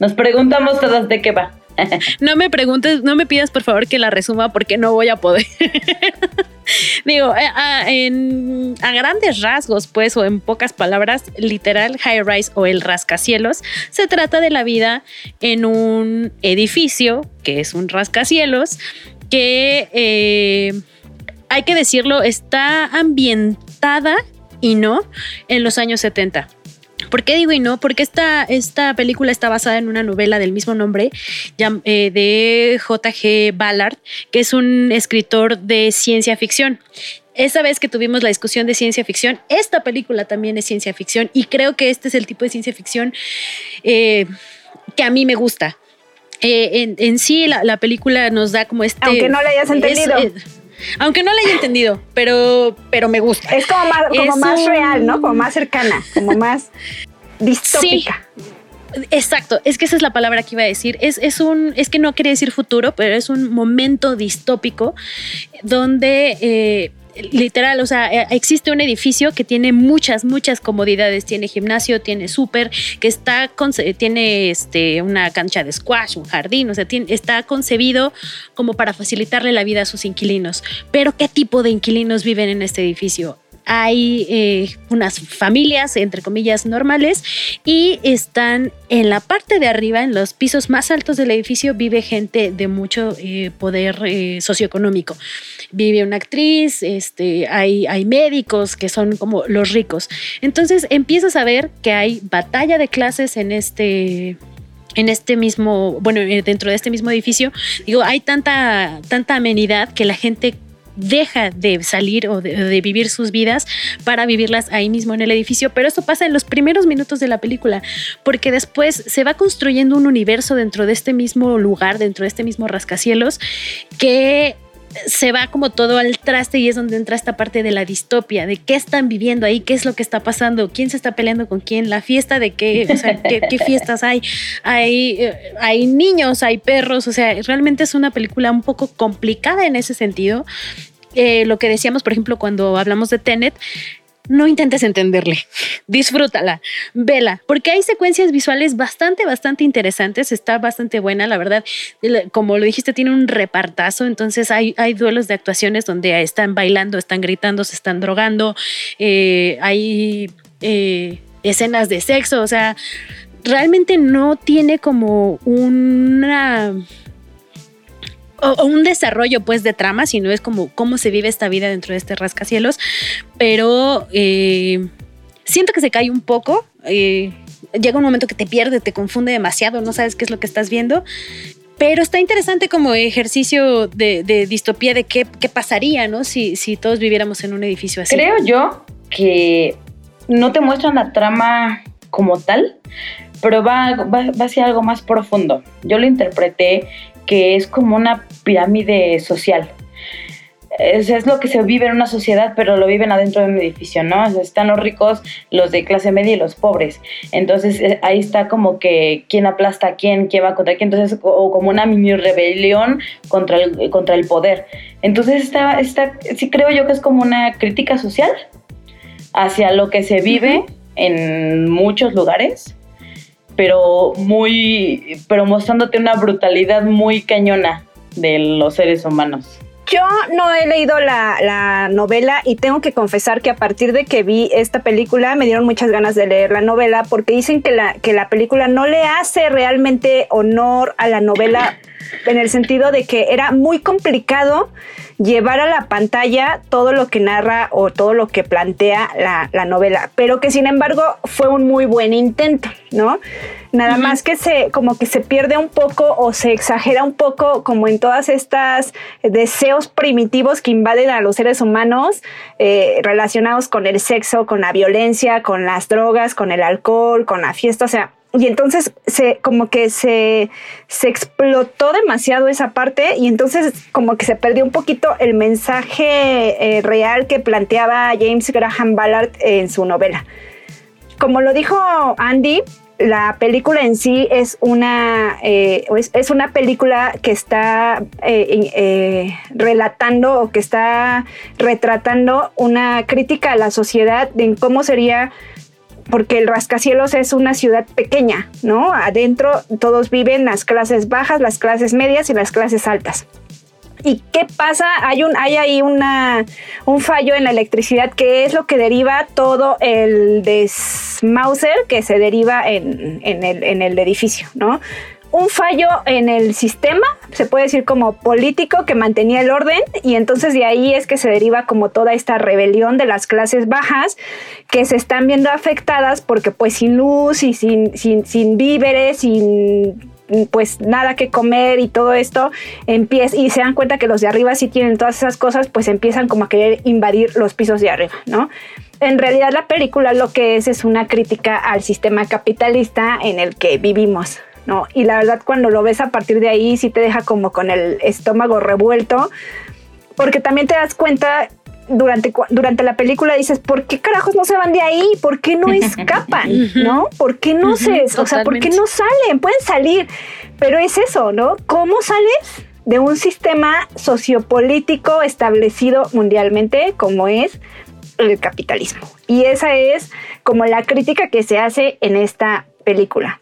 Nos preguntamos todas de qué va. No me preguntes, no me pidas por favor que la resuma porque no voy a poder. Digo, eh, a, en, a grandes rasgos, pues, o en pocas palabras, literal, High Rise o el rascacielos, se trata de la vida en un edificio que es un rascacielos que eh, hay que decirlo, está ambientada y no en los años 70. ¿Por qué digo y no? Porque esta, esta película está basada en una novela del mismo nombre eh, de J.G. Ballard, que es un escritor de ciencia ficción. Esa vez que tuvimos la discusión de ciencia ficción, esta película también es ciencia ficción y creo que este es el tipo de ciencia ficción eh, que a mí me gusta. Eh, en, sí, la, película nos da como este... Aunque no la hayas entendido. Aunque no la haya entendido, pero, pero me gusta. Es como más, como más real, ¿no? Como más cercana, como más distópica. Exacto, es que esa es la palabra que iba a decir. Es, es, un, es que no quería decir futuro, pero es un momento distópico donde eh, literal, o sea, eh, existe un edificio que tiene muchas, muchas comodidades. Tiene gimnasio, tiene súper, que está, tiene este, una cancha de squash, un jardín, o sea, está concebido como para facilitarle la vida a sus inquilinos. Pero ¿qué tipo de inquilinos viven en este edificio? Hay eh, unas familias, entre comillas, normales y están en la parte de arriba, en los pisos más altos del edificio, vive gente de mucho eh, poder eh, socioeconómico. Vive una actriz, este, hay, hay médicos que son como los ricos. Entonces empiezas a ver que hay batalla de clases en este en este mismo, bueno, dentro de este mismo edificio, digo, hay tanta, tanta amenidad que la gente deja de salir o de, vivir sus vidas para vivirlas ahí mismo en el edificio, pero esto pasa en los primeros minutos de la película, porque después se va construyendo un universo dentro de este mismo lugar, dentro de este mismo rascacielos, que se va como todo al traste y es donde entra esta parte de la distopia, de qué están viviendo ahí, qué es lo que está pasando, quién se está peleando con quién, la fiesta de qué, o sea, qué, fiestas hay, hay, eh, hay niños, hay perros, o sea, realmente es una película un poco complicada en ese sentido. Eh, lo que decíamos, por ejemplo, cuando hablamos de Tenet, no intentes entenderle, disfrútala, vela, porque hay secuencias visuales bastante, bastante interesantes, está bastante buena, la verdad, como lo dijiste, tiene un repartazo, entonces hay, hay duelos de actuaciones donde están bailando, están gritando, se están drogando, eh, hay eh, escenas de sexo, o sea, realmente no tiene como una un desarrollo pues de trama, sino es como cómo se vive esta vida dentro de este rascacielos, pero eh, siento que se cae un poco, eh, llega un momento que te pierde, te confunde demasiado, no sabes qué es lo que estás viendo, pero está interesante como ejercicio de, distopía de qué, pasaría, ¿no? Si, si todos viviéramos en un edificio así. Creo yo que no te muestran la trama como tal, pero va, va, va hacia algo más profundo. Yo lo interpreté que es como una pirámide social. Es, es, lo que se vive en una sociedad, pero lo viven adentro de un edificio, ¿no? están los ricos, los de clase media y los pobres. Entonces eh, ahí está como que quién aplasta a quién, quién va contra quién, entonces, o como una mini rebelión contra el, contra el poder. Entonces está, está, sí creo yo que es como una crítica social hacia lo que se vive en muchos lugares pero muy, pero mostrándote una brutalidad muy cañona de los seres humanos. Yo no he leído la, novela y tengo que confesar que a partir de que vi esta película me dieron muchas ganas de leer la novela porque dicen que la, que la película no le hace realmente honor a la novela en el sentido de que era muy complicado llevar a la pantalla todo lo que narra o todo lo que plantea la, novela, pero que sin embargo fue un muy buen intento, ¿no? Nada más que se, como que se pierde un poco o se exagera un poco como en todas estas deseos primitivos que invaden a los seres humanos eh, relacionados con el sexo, con la violencia, con las drogas, con el alcohol, con la fiesta, o sea, y entonces se como que se, se explotó demasiado esa parte y entonces como que se perdió un poquito el mensaje eh, real que planteaba James Graham Ballard en su novela. Como lo dijo Andy, la película en sí es una, eh, es, una película que está eh, relatando o que está retratando una crítica a la sociedad en cómo sería porque el rascacielos es una ciudad pequeña, ¿no? Adentro todos viven las clases bajas, las clases medias y las clases altas. ¿Y qué pasa? Hay, un, hay ahí una, un fallo en la electricidad que es lo que deriva todo el desmauser que se deriva en, en, el, en el edificio, ¿no? Un fallo en el sistema, se puede decir como político que mantenía el orden y entonces de ahí es que se deriva como toda esta rebelión de las clases bajas que se están viendo afectadas porque pues sin luz y sin, sin, sin víveres, sin pues nada que comer y todo esto empieza y se dan cuenta que los de arriba sí tienen todas esas cosas pues empiezan como a querer invadir los pisos de arriba, ¿no? En realidad la película lo que es es una crítica al sistema capitalista en el que vivimos, ¿no? Y la verdad cuando lo ves a partir de ahí sí te deja como con el estómago revuelto, porque también te das cuenta durante, durante la película dices, ¿por qué carajos no se van de ahí? ¿Por qué no escapan? ¿No? ¿Por qué no se, o sea, por qué no salen? Pueden salir, pero es eso, ¿no? ¿Cómo sales de un sistema sociopolítico establecido mundialmente como es el capitalismo? Y esa es como la crítica que se hace en esta película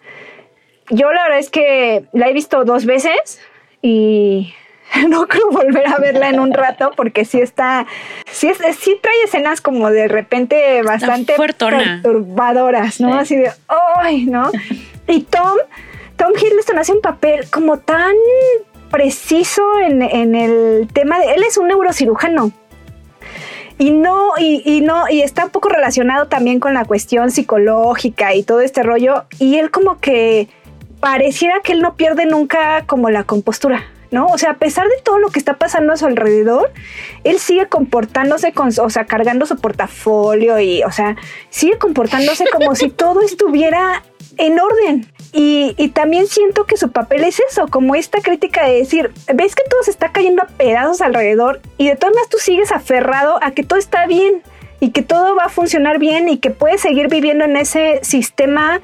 yo la verdad es que la he visto dos veces y no creo volver a verla en un rato porque sí está, sí, es, sí trae escenas como de repente bastante perturbadoras, ¿no? Así de, ¡ay! ¿no? Y Tom, Tom Hiddleston hace un papel como tan preciso en, en el tema de, él es un neurocirujano. Y no, y, y, no, y está un poco relacionado también con la cuestión psicológica y todo este rollo. Y él como que pareciera que él no pierde nunca como la compostura. ¿no? O sea, a pesar de todo lo que está pasando a su alrededor, él sigue comportándose con, o sea, cargando su portafolio y, o sea, sigue comportándose como si todo estuviera en orden. Y, y, también siento que su papel es eso, como esta crítica de decir, ves que todo se está cayendo a pedazos alrededor y de todas maneras tú sigues aferrado a que todo está bien y que todo va a funcionar bien y que puedes seguir viviendo en ese sistema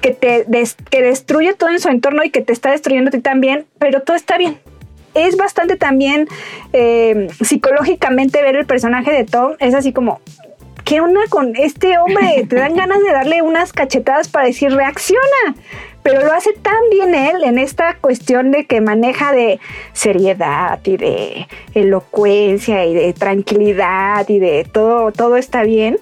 que te que destruye todo en su entorno y que te está destruyendo a ti también, pero todo está bien. Es bastante también eh, psicológicamente ver el personaje de Tom, es así como, ¿qué onda con este hombre? Te dan ganas de darle unas cachetadas para decir, reacciona. Pero lo hace tan bien él en esta cuestión de que maneja de seriedad y de elocuencia y de tranquilidad y de todo, todo está bien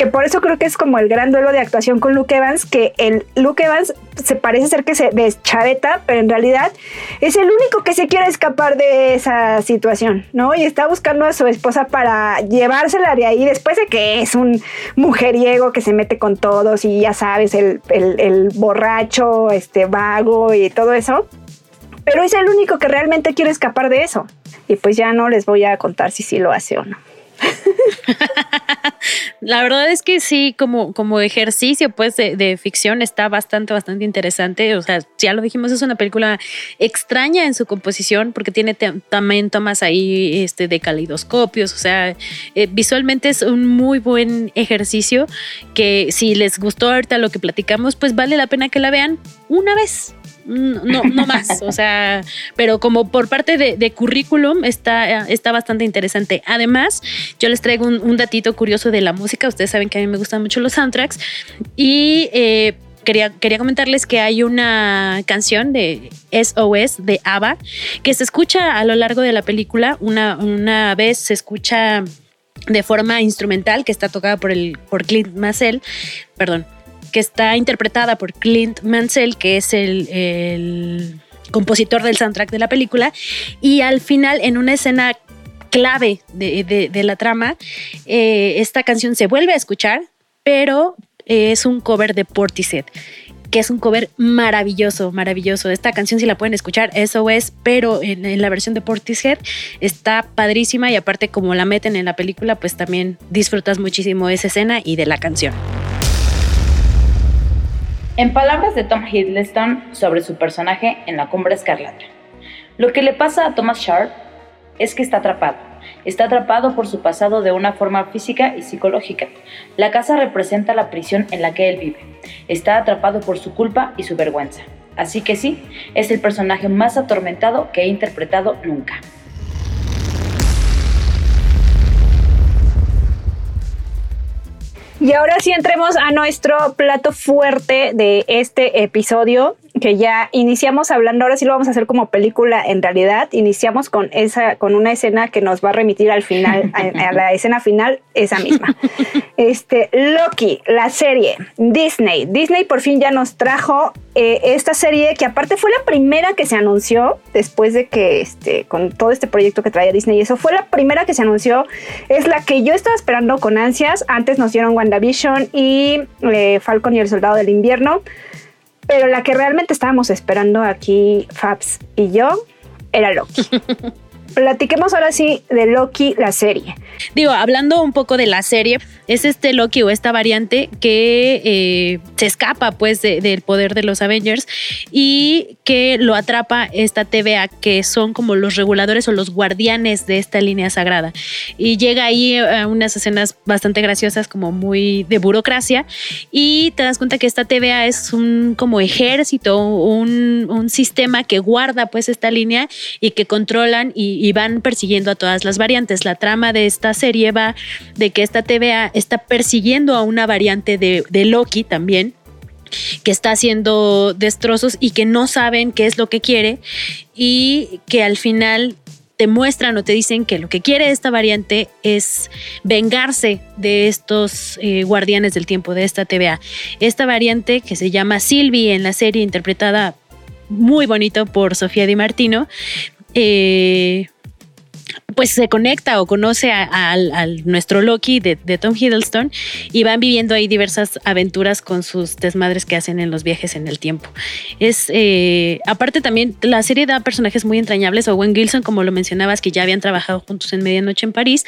que por eso creo que es como el gran duelo de actuación con Luke Evans, que el Luke Evans se parece ser que se deschaveta, pero en realidad es el único que se quiere escapar de esa situación, ¿no? Y está buscando a su esposa para llevársela de ahí después de que es un mujeriego que se mete con todos y ya sabes, el, el borracho, este vago y todo eso. Pero es el único que realmente quiere escapar de eso. Y pues ya no les voy a contar si sí lo hace o no. La verdad es que sí, como, como ejercicio pues de, ficción está bastante, bastante interesante. O sea, ya lo dijimos, es una película extraña en su composición porque tiene también tomas ahí este, de calidoscopios. O sea, eh, visualmente es un muy buen ejercicio que si les gustó ahorita lo que platicamos, pues vale la pena que la vean una vez no, no más, o sea, pero como por parte de, currículum está, está bastante interesante. Además, yo les traigo un, datito curioso de la música, ustedes saben que a mí me gustan mucho los soundtracks y... Eh, Quería, quería, comentarles que hay una canción de SOS de ABBA que se escucha a lo largo de la película. Una, una vez se escucha de forma instrumental que está tocada por, el, por Clint Mansell, perdón, que está interpretada por Clint Mansell, que es el, compositor del soundtrack de la película, y al final en una escena clave de, la trama, eh, esta canción se vuelve a escuchar, pero es un cover de Portishead que es un cover maravilloso, maravilloso. Esta canción, si la pueden escuchar, eso es, pero en, en, la versión de Portishead está padrísima y aparte como la meten en la película, pues también disfrutas muchísimo de esa escena y de la canción. En palabras de Tom Hiddleston sobre su personaje en La Cumbre Escarlata, lo que le pasa a Thomas Sharp es que está atrapado. Está atrapado por su pasado de una forma física y psicológica. La casa representa la prisión en la que él vive. Está atrapado por su culpa y su vergüenza. Así que sí, es el personaje más atormentado que he interpretado nunca. Y ahora sí entremos a nuestro plato fuerte de este episodio, que ya iniciamos hablando, ahora sí lo vamos a hacer como película en realidad, iniciamos con esa, con una escena que nos va a remitir al final, a, la escena final, esa misma. Este, Loki, la serie, Disney. Disney por fin ya nos trajo eh, esta serie que aparte fue la primera que se anunció después de que, este, con todo este proyecto que traía Disney, eso fue la primera que se anunció, es la que yo estaba esperando con ansias, antes nos dieron WandaVision y eh, Falcon y el Soldado del Invierno. Pero la que realmente estábamos esperando aquí, Fabs y yo, era Loki. platiquemos ahora sí de Loki, la serie. Digo, hablando un poco de la serie, es este Loki o esta variante que eh, se escapa pues del poder de los Avengers y que lo atrapa esta TVA que son como los reguladores o los guardianes de esta línea sagrada. Y llega ahí a unas escenas bastante graciosas como muy de burocracia y te das cuenta que esta TVA es un como ejército, un, un sistema que guarda pues esta línea y que controlan y, y van persiguiendo a todas las variantes. La trama de esta serie va de que esta TVA está persiguiendo a una variante de, Loki también, que está haciendo destrozos y que no saben qué es lo que quiere y que al final te muestran o te dicen que lo que quiere esta variante es vengarse de estos eh, guardianes del tiempo, de esta TVA. Esta variante que se llama Sylvie en la serie interpretada muy bonito por Sofía Di Martino, eh, pues se conecta o conoce a, nuestro Loki de, Tom Hiddleston y van viviendo ahí diversas aventuras con sus desmadres que hacen en los viajes en el tiempo. Es eh, aparte también la serie da personajes muy entrañables. Owen Gilson, como lo mencionabas, que ya habían trabajado juntos en Medianoche en París,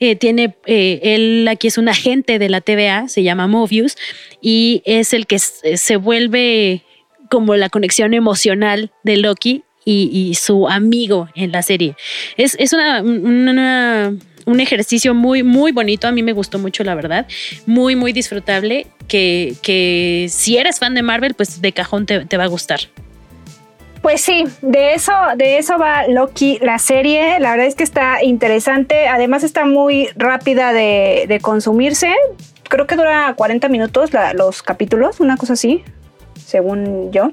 eh, tiene eh, él aquí es un agente de la TVA, se llama Mobius y es el que se vuelve como la conexión emocional de Loki y, su amigo en la serie. Es, una, un ejercicio muy, muy bonito. A mí me gustó mucho, la verdad. Muy, muy disfrutable. Que, que si eres fan de Marvel, pues de cajón te, va a gustar. pues sí, de eso, de eso va Loki, la serie. La verdad es que está interesante. Además está muy rápida de, consumirse. Creo que dura 40 minutos los capítulos, una cosa así, según yo.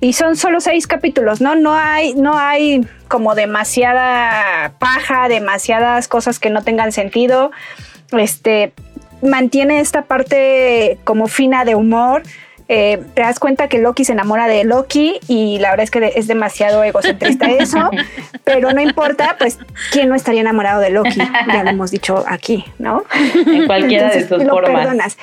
Y son solo seis capítulos, ¿no? No hay, no hay como demasiada paja, demasiadas cosas que no tengan sentido. Este mantiene esta parte como fina de humor eh, te das cuenta que Loki se enamora de Loki y la verdad es que es demasiado egocentrista eso, pero no importa, pues, ¿quién no estaría enamorado de Loki? Ya lo hemos dicho aquí, ¿no? En cualquiera de sus formas.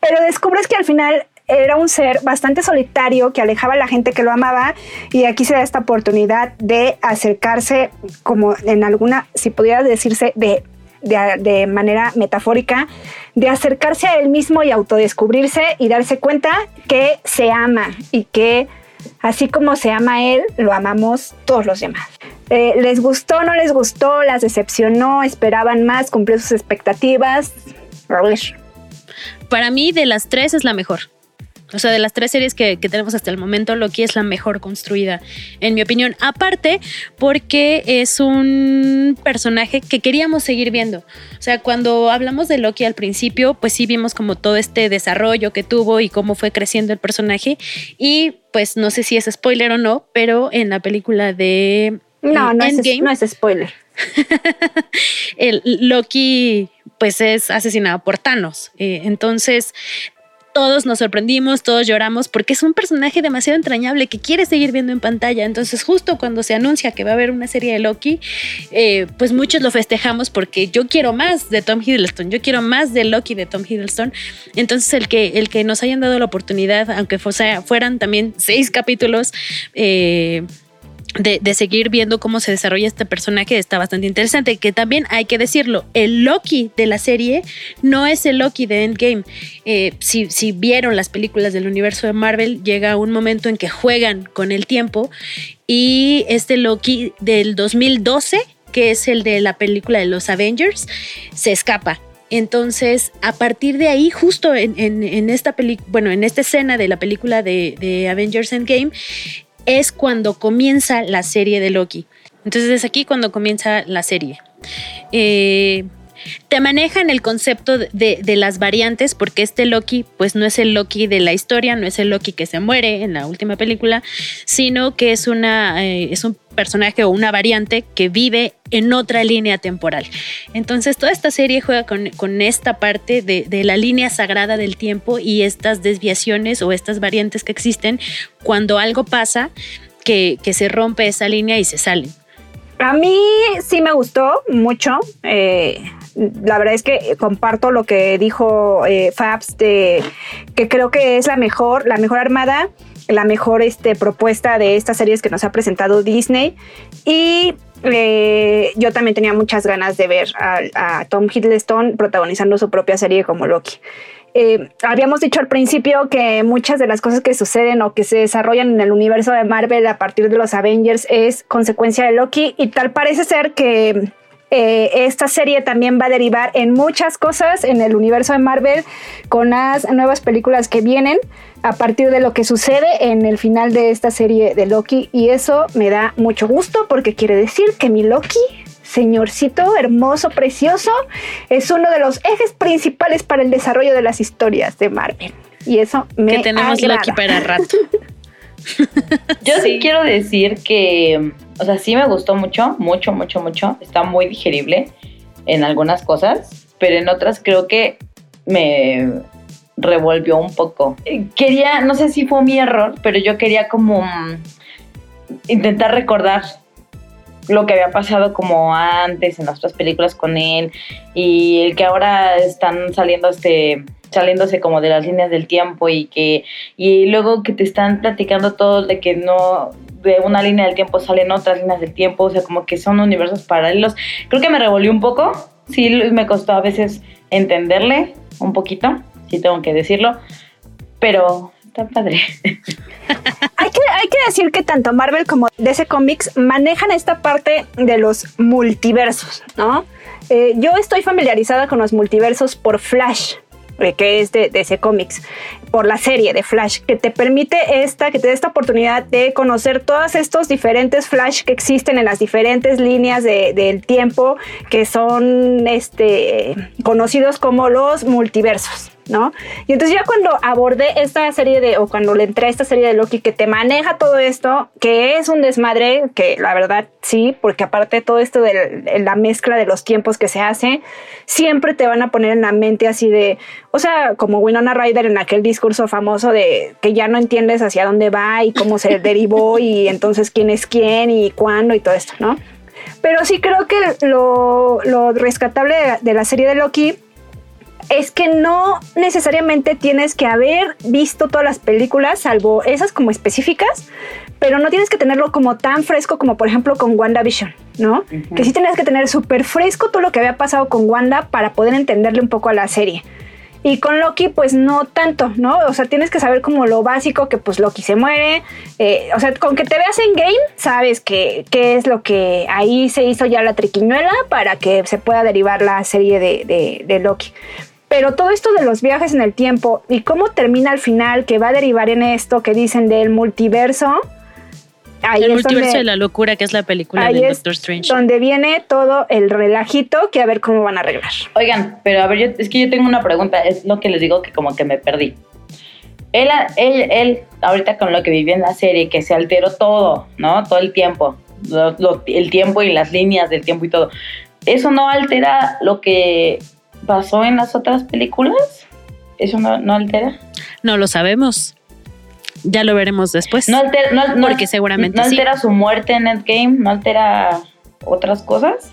Pero descubres que al final era un ser bastante solitario que alejaba a la gente que lo amaba y aquí se da esta oportunidad de acercarse como en alguna, si pudiera decirse, de de, manera metafórica, de acercarse a él mismo y autodescubrirse y darse cuenta que se ama y que así como se ama él, lo amamos todos los demás. Eh, ¿Les gustó, no les gustó? ¿Las decepcionó? ¿Esperaban más? ¿Cumplió sus expectativas? Para mí, de las tres es la mejor. O sea, de las tres series que, tenemos hasta el momento, Loki es la mejor construida, en mi opinión. Aparte, porque es un personaje que queríamos seguir viendo. O sea, cuando hablamos de Loki al principio, pues sí vimos como todo este desarrollo que tuvo y cómo fue creciendo el personaje. Y pues no sé si es spoiler o no, pero en la película de no, no Es, no es spoiler. el Loki pues es asesinado por Thanos. Eh, entonces, todos nos sorprendimos, todos lloramos, porque es un personaje demasiado entrañable que quiere seguir viendo en pantalla. Entonces, justo cuando se anuncia que va a haber una serie de Loki, eh, pues muchos lo festejamos porque yo quiero más de Tom Hiddleston, yo quiero más de Loki de Tom Hiddleston. Entonces, el que, el que nos hayan dado la oportunidad, aunque fueran también seis capítulos, eh, de, seguir viendo cómo se desarrolla este personaje está bastante interesante. Que también hay que decirlo, el Loki de la serie no es el Loki de Endgame. Eh, si, si, vieron las películas del universo de Marvel, llega un momento en que juegan con el tiempo y este Loki del 2012, que es el de la película de los Avengers, se escapa. Entonces, a partir de ahí, justo en, esta película, bueno, en esta escena de la película de, de Avengers Endgame, es cuando comienza la serie de Loki. Entonces es aquí cuando comienza la serie. Eh, te manejan el concepto de, las variantes porque este Loki pues no es el Loki de la historia, no es el Loki que se muere en la última película, sino que es, una, eh, es un personaje o una variante que vive en otra línea temporal. Entonces toda esta serie juega con, esta parte de, la línea sagrada del tiempo y estas desviaciones o estas variantes que existen cuando algo pasa que, se rompe esa línea y se salen. A mí sí me gustó mucho. Eh, la verdad es que comparto lo que dijo eh, Fabs de que creo que es la mejor, la mejor armada, la mejor este, propuesta de estas series que nos ha presentado Disney. Y eh, yo también tenía muchas ganas de ver a, Tom Hiddleston protagonizando su propia serie como Loki. Eh, habíamos dicho al principio que muchas de las cosas que suceden o que se desarrollan en el universo de Marvel a partir de los Avengers es consecuencia de Loki y tal parece ser que eh, esta serie también va a derivar en muchas cosas en el universo de Marvel con las nuevas películas que vienen a partir de lo que sucede en el final de esta serie de Loki y eso me da mucho gusto porque quiere decir que mi Loki señorcito hermoso, precioso, es uno de los ejes principales para el desarrollo de las historias de Marvel. Y eso me Que tenemos Loki para rato. Yo sí quiero decir que o sea, sí me gustó mucho, mucho, mucho, mucho. Está muy digerible en algunas cosas, pero en otras creo que me revolvió un poco. Quería, no sé si fue mi error, pero yo quería como mm, intentar recordar lo que había pasado como antes en las otras películas con él y el que ahora están saliendo este saliéndose como de las líneas del tiempo y que y luego que te están platicando todo de que no de una línea del tiempo salen otras líneas del tiempo, o sea, como que son universos paralelos. Creo que me revolvió un poco, sí me costó a veces entenderle un poquito, sí tengo que decirlo, pero está padre. hay, que, hay que decir que tanto Marvel como DC Comics manejan esta parte de los multiversos, ¿no? Eh, yo estoy familiarizada con los multiversos por Flash, que es de, DC Comics, por la serie de Flash, que te permite esta, que te da esta oportunidad de conocer todos estos diferentes Flash que existen en las diferentes líneas del tiempo, que son este, conocidos como los multiversos. ¿No? Y entonces ya cuando abordé esta serie de, o cuando le entré a esta serie de Loki que te maneja todo esto, que es un desmadre, que la verdad sí, porque aparte todo esto de la mezcla de los tiempos que se hace, siempre te van a poner en la mente así de, o sea, como Winona Ryder en aquel discurso famoso de que ya no entiendes hacia dónde va y cómo se derivó y entonces quién es quién y cuándo y todo esto, ¿no? Pero sí creo que lo, rescatable de la serie de Loki es que no necesariamente tienes que haber visto todas las películas, salvo esas como específicas, pero no tienes que tenerlo como tan fresco como por ejemplo con WandaVision, ¿no? Que sí tenías que tener súper fresco todo lo que había pasado con Wanda para poder entenderle un poco a la serie. Y con Loki, pues no tanto, ¿no? O sea, tienes que saber como lo básico, que pues Loki se muere. Eh, o sea, con que te veas en game, sabes que, es lo que ahí se hizo ya la triquiñuela para que se pueda derivar la serie de, de Loki. Pero todo esto de los viajes en el tiempo y cómo termina al final, que va a derivar en esto que dicen del multiverso. Ahí el multiverso de la locura, que es la película de Doctor Strange. Donde viene todo el relajito que a ver cómo van a arreglar. Oigan, pero a ver, es que yo tengo una pregunta, es lo que les digo que como que me perdí. Él, él, él, ahorita con lo que vivió en la serie, que se alteró todo, ¿no? Todo el tiempo, el tiempo y las líneas del tiempo y todo. Eso no altera lo que pasó en las otras películas? ¿Eso no, altera? No lo sabemos. Ya lo veremos después. No altera, no, porque seguramente ¿No altera su muerte en Endgame? ¿No altera otras cosas?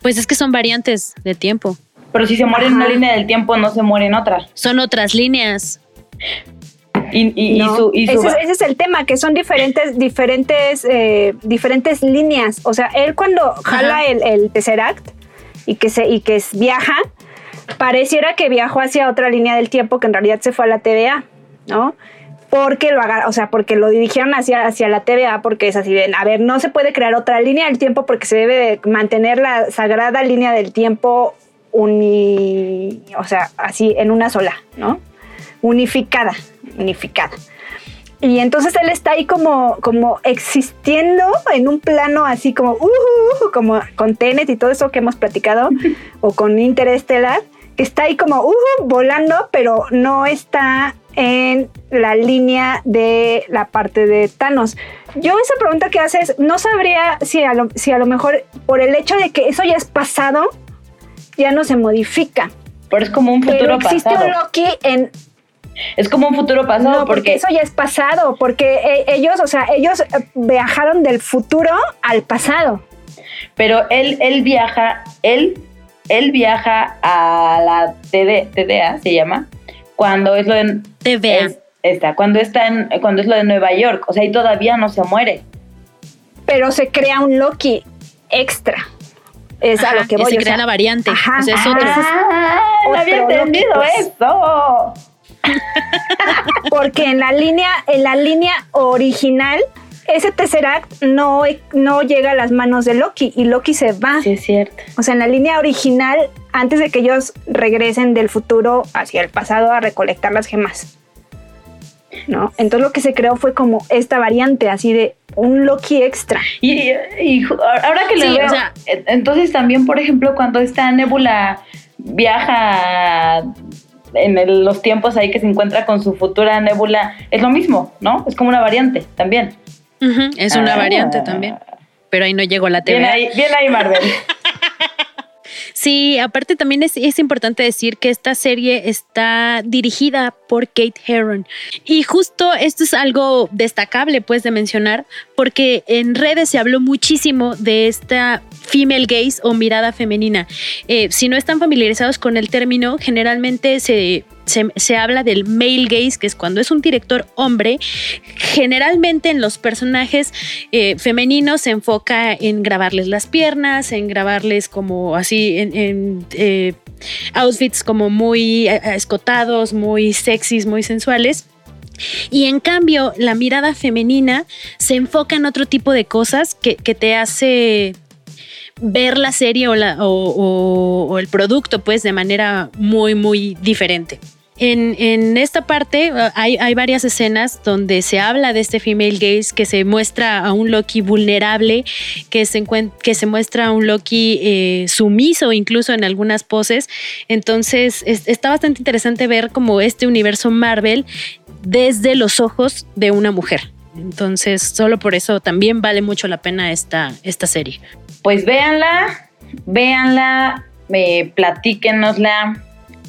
Pues es que son variantes de tiempo. Pero si se muere en una línea del tiempo, no se muere en otra. Son otras líneas. Y, ese, es el tema, que son diferentes, diferentes, eh, diferentes líneas. O sea, él cuando jala el, el Tesseract, y que, se, y que viaja, pareciera que viajó hacia otra línea del tiempo que en realidad se fue a la TVA, ¿no? Porque lo haga, o sea, porque lo dirigieron hacia, hacia la TVA, porque es así de, a ver, no se puede crear otra línea del tiempo porque se debe mantener la sagrada línea del tiempo uni, o sea, así en una sola, ¿no? Unificada, unificada. Y entonces él está ahí como, como existiendo en un plano así como, uh, como con Tenet y todo eso que hemos platicado, o con Interestelar, que está ahí como uh, volando, pero no está en la línea de la parte de Thanos. Yo esa pregunta que haces, no sabría si a lo, si a lo mejor por el hecho de que eso ya es pasado, ya no se modifica. Pero es como un futuro pero existe un Loki en es como un futuro pasado porque, eso ya es pasado, porque eh, ellos, o sea, ellos eh, viajaron del futuro al pasado. Pero él, él viaja, él, él viaja a la TDA, se llama, cuando es lo de TVA. está, cuando está en, cuando es lo de Nueva York, o sea, y todavía no se muere. Pero se crea un Loki extra. Es a lo que voy. Se crea la variante. Ajá, es otro. Ah, no había entendido pues. eso. Porque en la línea, en la línea original, ese Tesseract no, no llega a las manos de Loki y Loki se va. Sí, es cierto. O sea, en la línea original, antes de que ellos regresen del futuro hacia el pasado a recolectar las gemas. ¿No? Entonces lo que se creó fue como esta variante, así de un Loki extra. Y, ahora que le veo, entonces también, por ejemplo, cuando esta Nebula viaja en los tiempos ahí que se encuentra con su futura nébula, es lo mismo, ¿no? Es como una variante también. es una ah. variante también. Pero ahí no llegó la TV. Bien ahí, bien ahí Marvel. Sí, aparte también es, es, importante decir que esta serie está dirigida por Kate Herron. Y justo esto es algo destacable, pues, de mencionar, porque en redes se habló muchísimo de esta female gaze o mirada femenina. Eh, si no están familiarizados con el término, generalmente se se, habla del male gaze, que es cuando es un director hombre. Generalmente en los personajes eh, femeninos se enfoca en grabarles las piernas, en grabarles como así, en, eh, outfits como muy escotados, muy sexys, muy sensuales. Y en cambio, la mirada femenina se enfoca en otro tipo de cosas que te hace ver la serie o, el producto pues de manera muy, muy diferente. En, esta parte uh, hay, varias escenas donde se habla de este female gaze, que se muestra a un Loki vulnerable, que se, muestra a un Loki eh, sumiso incluso en algunas poses. Entonces está bastante interesante ver como este universo Marvel desde los ojos de una mujer. Entonces, solo por eso también vale mucho la pena esta serie. Pues véanla, véanla, eh, platíquenosla.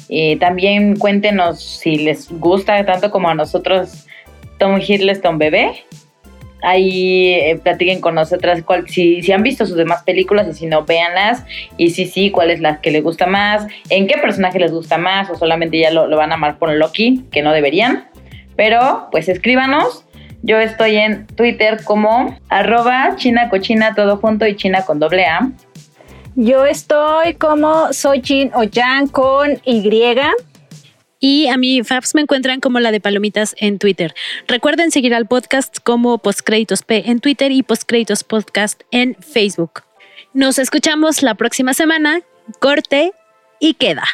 Eh, también cuéntenos si les gusta tanto como a nosotros Tom Hiddleston Bebé. Ahí eh, platiquen con nosotras cuál, si, si han visto sus demás películas y si no, véanlas. Y si sí, cuál es la que les gusta más, en qué personaje les gusta más o solamente ya lo, lo van a amar por Loki, que no deberían. Pero pues escríbanos yo estoy en Twitter como arroba china cochina todo junto y china con doble A. Yo estoy como Sojin Oyan con Y. Y a mí, Fabs, me encuentran como la de Palomitas en Twitter. Recuerden seguir al podcast como Postcréditos P en Twitter y Postcréditos Podcast en Facebook. Nos escuchamos la próxima semana. Corte y queda.